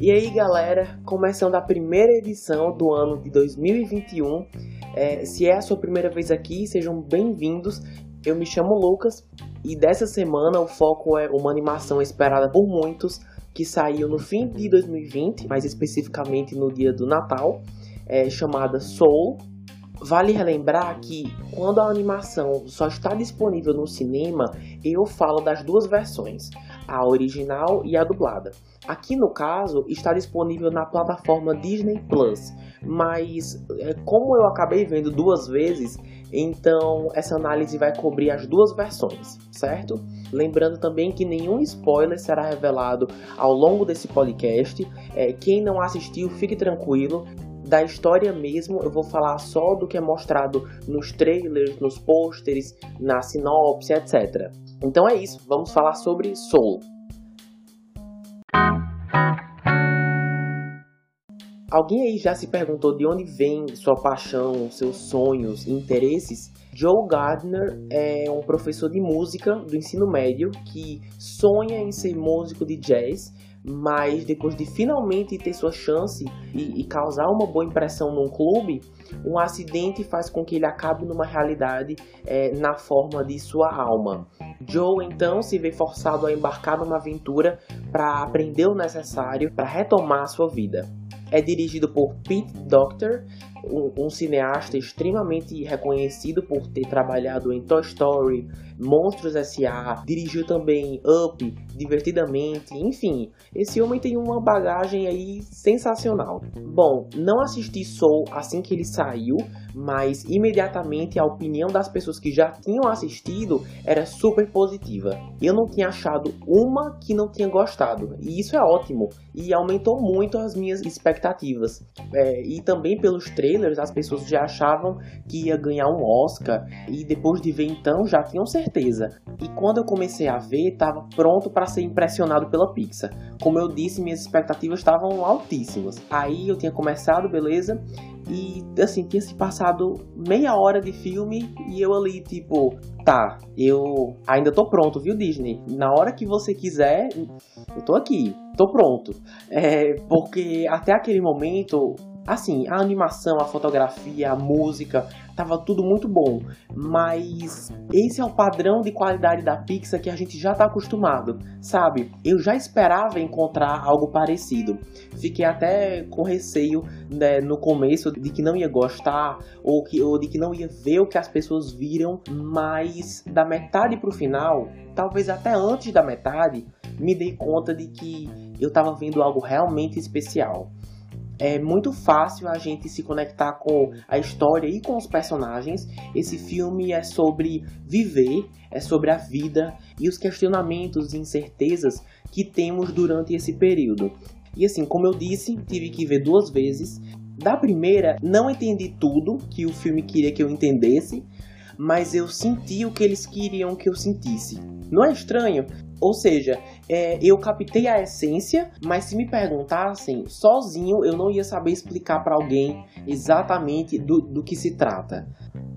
E aí galera, começando a primeira edição do ano de 2021. É, se é a sua primeira vez aqui, sejam bem-vindos. Eu me chamo Lucas e dessa semana o foco é uma animação esperada por muitos que saiu no fim de 2020, mais especificamente no dia do Natal, é, chamada Soul. Vale relembrar que quando a animação só está disponível no cinema, eu falo das duas versões, a original e a dublada. Aqui no caso está disponível na plataforma Disney Plus, mas é, como eu acabei vendo duas vezes, então essa análise vai cobrir as duas versões, certo? Lembrando também que nenhum spoiler será revelado ao longo desse podcast. É, quem não assistiu, fique tranquilo. Da história mesmo, eu vou falar só do que é mostrado nos trailers, nos pôsteres, na sinopse, etc. Então é isso, vamos falar sobre Soul. Alguém aí já se perguntou de onde vem sua paixão, seus sonhos, interesses? Joe Gardner é um professor de música do ensino médio que sonha em ser músico de jazz, mas depois de finalmente ter sua chance e, e, causar uma boa impressão num clube, um acidente faz com que ele acabe numa realidade é, na forma de sua alma. Joe então se vê forçado a embarcar numa aventura para aprender o necessário para retomar sua vida. É dirigido por Pete Docter, um, um, cineasta extremamente reconhecido por ter trabalhado em Toy Story, Monstros S.A., dirigiu também Up, Divertidamente, enfim, esse homem tem uma bagagem aí sensacional. Bom, não assisti Soul assim que ele saiu, mas imediatamente a opinião das pessoas que já tinham assistido era super positiva. Eu não tinha achado uma que não tinha gostado, e isso é ótimo, e aumentou muito as minhas expectativas. É, e também pelos trailers, as pessoas já achavam que ia ganhar um Oscar, e depois de ver então já tinham certeza. E quando eu comecei a ver, estava pronto para ser impressionado pela Pixar. Como eu disse, minhas expectativas estavam altíssimas. Aí eu tinha começado, beleza? E assim, tinha se passado meia hora de filme e eu ali, tipo, tá, eu ainda tô pronto, viu, Disney? Na hora que você quiser, eu tô aqui, tô pronto. É, porque até aquele momento Assim, a animação, a fotografia, a música, tava tudo muito bom, mas esse é o padrão de qualidade da Pixar que a gente já tá acostumado, sabe? Eu já esperava encontrar algo parecido. Fiquei até com receio né, no começo de que não ia gostar ou, que, ou de que não ia ver o que as pessoas viram, mas da metade pro final, talvez até antes da metade, me dei conta de que eu tava vendo algo realmente especial é muito fácil a gente se conectar com a história e com os personagens. Esse filme é sobre viver, é sobre a vida e os questionamentos e incertezas que temos durante esse período. E assim, como eu disse, tive que ver duas vezes. Da primeira, não entendi tudo que o filme queria que eu entendesse, mas eu senti o que eles queriam que eu sentisse. Não é estranho? Ou seja, é, eu captei a essência, mas se me perguntassem, sozinho eu não ia saber explicar para alguém exatamente do, do que se trata.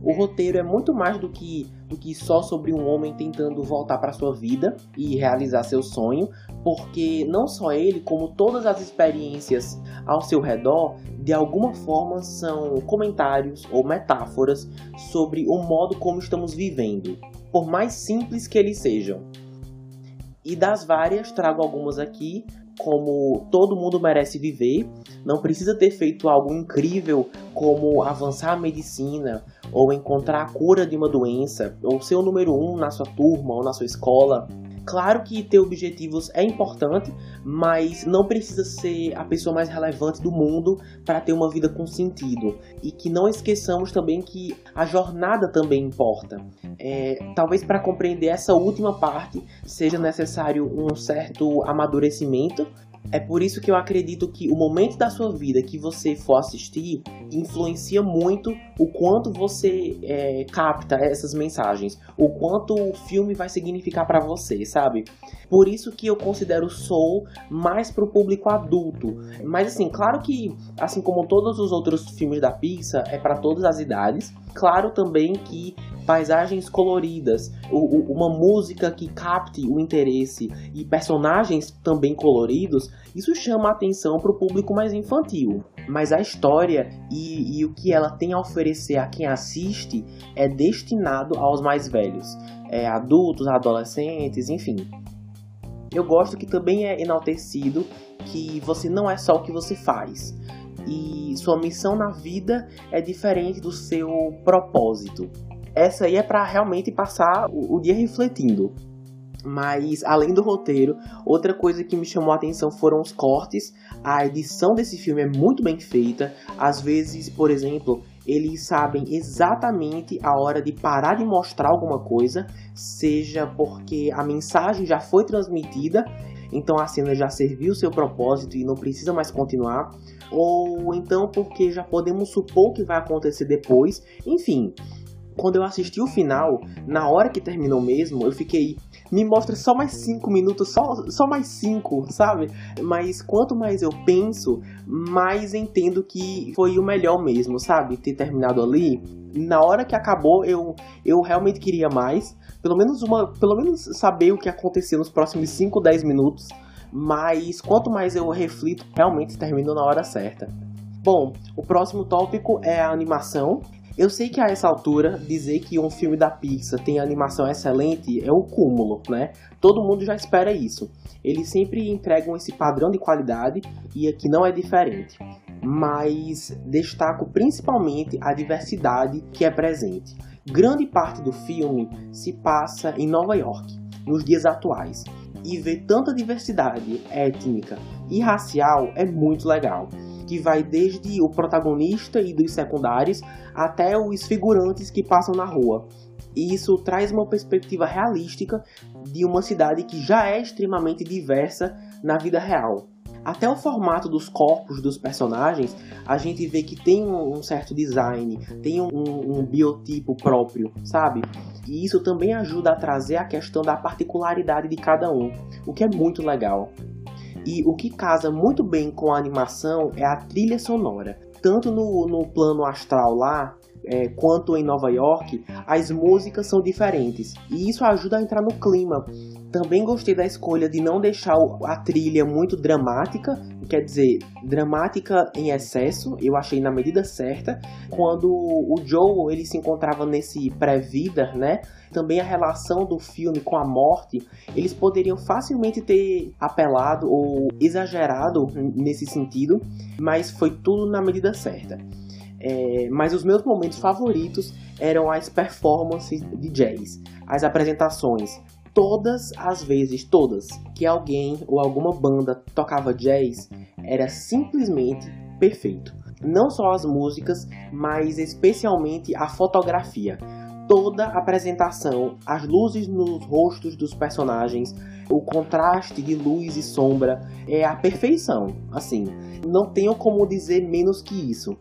O roteiro é muito mais do que, do que só sobre um homem tentando voltar para sua vida e realizar seu sonho, porque não só ele, como todas as experiências ao seu redor, de alguma forma são comentários ou metáforas sobre o modo como estamos vivendo, por mais simples que eles sejam. E das várias, trago algumas aqui, como Todo Mundo Merece Viver. Não precisa ter feito algo incrível como avançar a medicina, ou encontrar a cura de uma doença, ou ser o número um na sua turma ou na sua escola. Claro que ter objetivos é importante, mas não precisa ser a pessoa mais relevante do mundo para ter uma vida com sentido. E que não esqueçamos também que a jornada também importa. É, talvez para compreender essa última parte seja necessário um certo amadurecimento é por isso que eu acredito que o momento da sua vida que você for assistir influencia muito o quanto você é, capta essas mensagens, o quanto o filme vai significar para você, sabe? Por isso que eu considero Soul mais pro público adulto. Mas assim, claro que, assim como todos os outros filmes da Pixar, é para todas as idades. Claro também que paisagens coloridas, uma música que capte o interesse e personagens também coloridos, isso chama a atenção para o público mais infantil. Mas a história e, e, o que ela tem a oferecer a quem assiste é destinado aos mais velhos, é, adultos, adolescentes, enfim. Eu gosto que também é enaltecido que você não é só o que você faz. E sua missão na vida é diferente do seu propósito. Essa aí é para realmente passar o, o dia refletindo. Mas além do roteiro, outra coisa que me chamou a atenção foram os cortes. A edição desse filme é muito bem feita. Às vezes, por exemplo, eles sabem exatamente a hora de parar de mostrar alguma coisa, seja porque a mensagem já foi transmitida, então a cena já serviu seu propósito e não precisa mais continuar, ou então porque já podemos supor que vai acontecer depois. Enfim, quando eu assisti o final, na hora que terminou mesmo, eu fiquei. Me mostra só mais 5 minutos, só, só mais 5, sabe? Mas quanto mais eu penso, mais entendo que foi o melhor mesmo, sabe? Ter terminado ali. Na hora que acabou, eu, eu realmente queria mais. Pelo menos uma. Pelo menos saber o que aconteceu nos próximos 5, 10 minutos. Mas quanto mais eu reflito, realmente termino na hora certa. Bom, o próximo tópico é a animação. Eu sei que a essa altura dizer que um filme da Pixar tem animação excelente é o cúmulo, né? Todo mundo já espera isso. Eles sempre entregam esse padrão de qualidade e aqui não é diferente. Mas destaco principalmente a diversidade que é presente. Grande parte do filme se passa em Nova York, nos dias atuais, e ver tanta diversidade étnica e racial é muito legal que vai desde o protagonista e dos secundários até os figurantes que passam na rua. E isso traz uma perspectiva realística de uma cidade que já é extremamente diversa na vida real. Até o formato dos corpos dos personagens, a gente vê que tem um, certo design, tem um, um biotipo próprio, sabe? E isso também ajuda a trazer a questão da particularidade de cada um, o que é muito legal. E o que casa muito bem com a animação é a trilha sonora. Tanto no, no plano astral lá, é, quanto em Nova York, as músicas são diferentes. E isso ajuda a entrar no clima. Também gostei da escolha de não deixar a trilha muito dramática, quer dizer, dramática em excesso, eu achei na medida certa. Quando o Joe ele se encontrava nesse pré-vida, né? Também a relação do filme com a morte, eles poderiam facilmente ter apelado ou exagerado nesse sentido, mas foi tudo na medida certa. É, mas os meus momentos favoritos eram as performances de jazz, as apresentações, todas as vezes, todas, que alguém ou alguma banda tocava jazz, era simplesmente perfeito. Não só as músicas, mas especialmente a fotografia. Toda a apresentação, as luzes nos rostos dos personagens, o contraste de luz e sombra é a perfeição. Assim, não tenho como dizer menos que isso.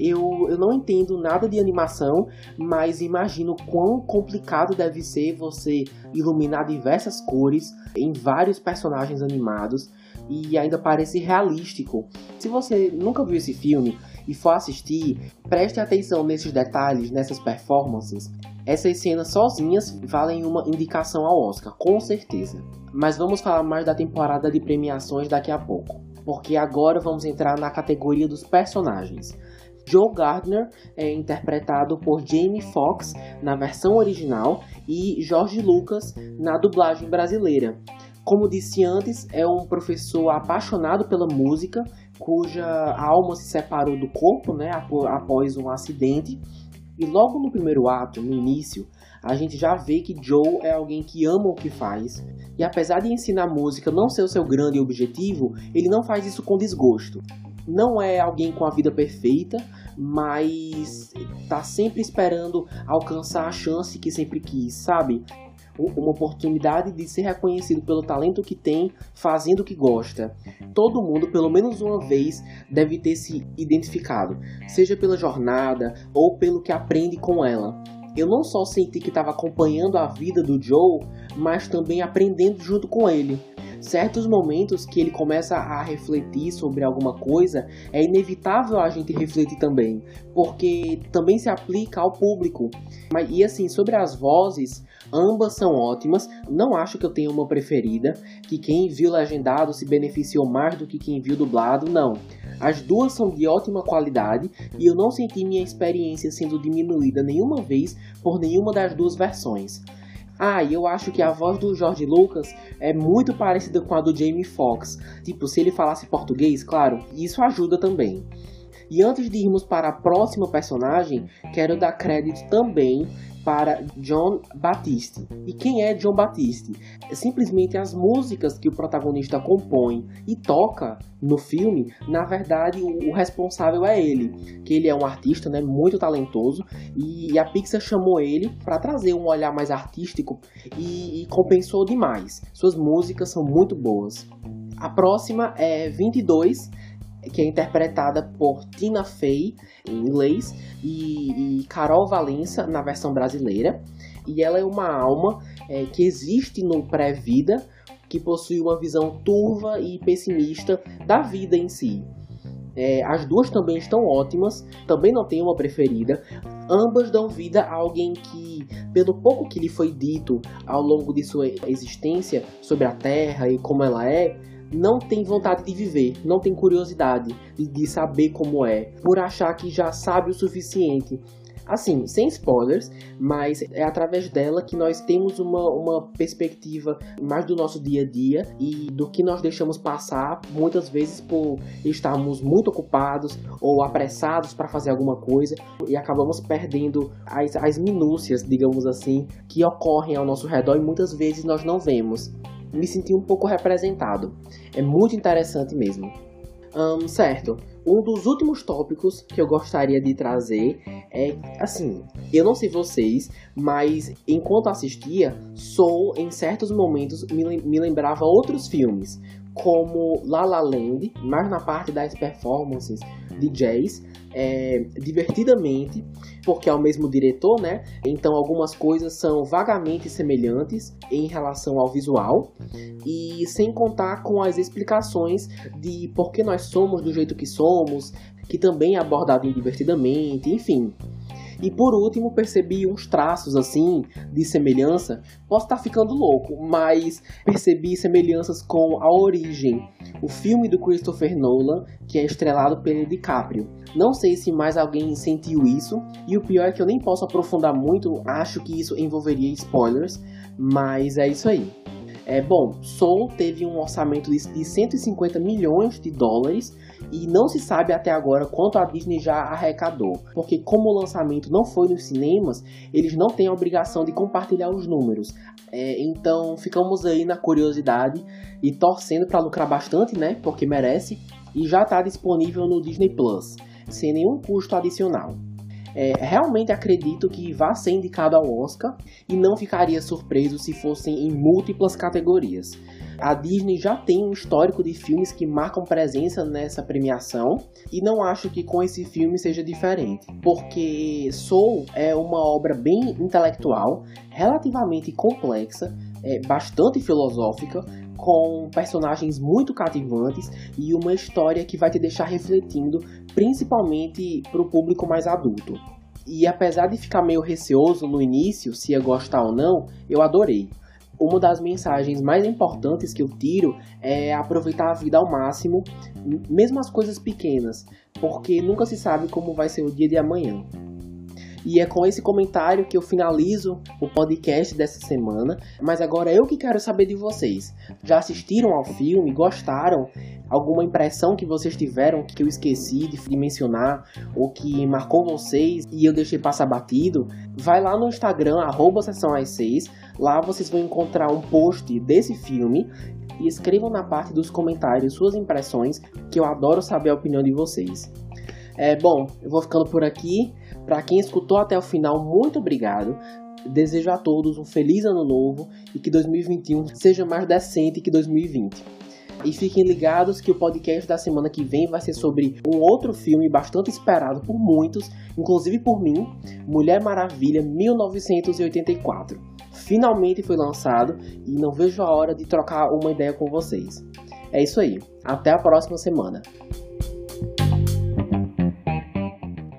Eu, eu não entendo nada de animação, mas imagino quão complicado deve ser você iluminar diversas cores em vários personagens animados e ainda parece realístico. Se você nunca viu esse filme e for assistir, preste atenção nesses detalhes, nessas performances. Essas cenas sozinhas valem uma indicação ao Oscar, com certeza. Mas vamos falar mais da temporada de premiações daqui a pouco, porque agora vamos entrar na categoria dos personagens. Joe Gardner é interpretado por Jamie Foxx na versão original e Jorge Lucas na dublagem brasileira. Como disse antes, é um professor apaixonado pela música, cuja alma se separou do corpo né, após um acidente. E logo no primeiro ato, no início, a gente já vê que Joe é alguém que ama o que faz. E apesar de ensinar música não ser o seu grande objetivo, ele não faz isso com desgosto não é alguém com a vida perfeita, mas tá sempre esperando alcançar a chance que sempre quis, sabe? Uma oportunidade de ser reconhecido pelo talento que tem, fazendo o que gosta. Todo mundo, pelo menos uma vez, deve ter se identificado, seja pela jornada ou pelo que aprende com ela. Eu não só senti que estava acompanhando a vida do Joe, mas também aprendendo junto com ele certos momentos que ele começa a refletir sobre alguma coisa, é inevitável a gente refletir também, porque também se aplica ao público. E assim, sobre as vozes, ambas são ótimas. Não acho que eu tenha uma preferida, que quem viu legendado se beneficiou mais do que quem viu dublado, não. As duas são de ótima qualidade e eu não senti minha experiência sendo diminuída nenhuma vez por nenhuma das duas versões. Ah, eu acho que a voz do George Lucas é muito parecida com a do Jamie Foxx. Tipo, se ele falasse português, claro, isso ajuda também. E antes de irmos para a próxima personagem, quero dar crédito também para John Batiste. E quem é John Batiste? É simplesmente as músicas que o protagonista compõe e toca no filme, na verdade o, responsável é ele, que ele é um artista, né, muito talentoso e, a Pixar chamou ele para trazer um olhar mais artístico e, e compensou demais. Suas músicas são muito boas. A próxima é 22 que é interpretada por Tina Fey em inglês e, e Carol Valença na versão brasileira. E ela é uma alma é, que existe no pré-vida, que possui uma visão turva e pessimista da vida em si. É, as duas também estão ótimas, também não tenho uma preferida. Ambas dão vida a alguém que, pelo pouco que lhe foi dito ao longo de sua existência sobre a Terra e como ela é, não tem vontade de viver, não tem curiosidade de, saber como é, por achar que já sabe o suficiente. Assim, sem spoilers, mas é através dela que nós temos uma, uma perspectiva mais do nosso dia a dia e do que nós deixamos passar, muitas vezes por estarmos muito ocupados ou apressados para fazer alguma coisa e acabamos perdendo as, as minúcias, digamos assim, que ocorrem ao nosso redor e muitas vezes nós não vemos me senti um pouco representado. É muito interessante mesmo. Um, certo, um dos últimos tópicos que eu gostaria de trazer é assim: eu não sei vocês, mas enquanto assistia, Soul em certos momentos me, me lembrava outros filmes, como La La Land, mais na parte das performances de jazz, é, divertidamente, porque é o mesmo diretor, né? Então algumas coisas são vagamente semelhantes em relação ao visual e sem contar com as explicações de por que nós somos do jeito que somos, que também é abordado divertidamente, enfim. E por último, percebi uns traços assim de semelhança. Posso estar ficando louco, mas percebi semelhanças com A Origem, o filme do Christopher Nolan, que é estrelado pelo DiCaprio. Não sei se mais alguém sentiu isso, e o pior é que eu nem posso aprofundar muito, acho que isso envolveria spoilers, mas é isso aí. É bom, Soul teve um orçamento de 150 milhões de dólares e não se sabe até agora quanto a Disney já arrecadou, porque como o lançamento não foi nos cinemas, eles não têm a obrigação de compartilhar os números. É, então ficamos aí na curiosidade e torcendo para lucrar bastante, né? Porque merece. E já está disponível no Disney Plus, sem nenhum custo adicional. É, realmente acredito que vá ser indicado ao Oscar e não ficaria surpreso se fossem em múltiplas categorias. A Disney já tem um histórico de filmes que marcam presença nessa premiação e não acho que com esse filme seja diferente, porque Soul é uma obra bem intelectual, relativamente complexa, é, bastante filosófica, com personagens muito cativantes e uma história que vai te deixar refletindo, principalmente para o público mais adulto. E apesar de ficar meio receoso no início se ia gostar ou não, eu adorei. Uma das mensagens mais importantes que eu tiro é aproveitar a vida ao máximo, mesmo as coisas pequenas, porque nunca se sabe como vai ser o dia de amanhã. E é com esse comentário que eu finalizo o podcast dessa semana. Mas agora eu que quero saber de vocês. Já assistiram ao filme? Gostaram? Alguma impressão que vocês tiveram que eu esqueci de mencionar ou que marcou vocês e eu deixei passar batido? Vai lá no Instagram, arroba sessão 6. Lá vocês vão encontrar um post desse filme e escrevam na parte dos comentários suas impressões, que eu adoro saber a opinião de vocês. É, bom, eu vou ficando por aqui. Para quem escutou até o final, muito obrigado. Desejo a todos um feliz ano novo e que 2021 seja mais decente que 2020. E fiquem ligados que o podcast da semana que vem vai ser sobre um outro filme bastante esperado por muitos, inclusive por mim, Mulher Maravilha 1984. finalmente foi lançado e não vejo a hora de trocar uma ideia com vocês. É isso aí, até a próxima semana.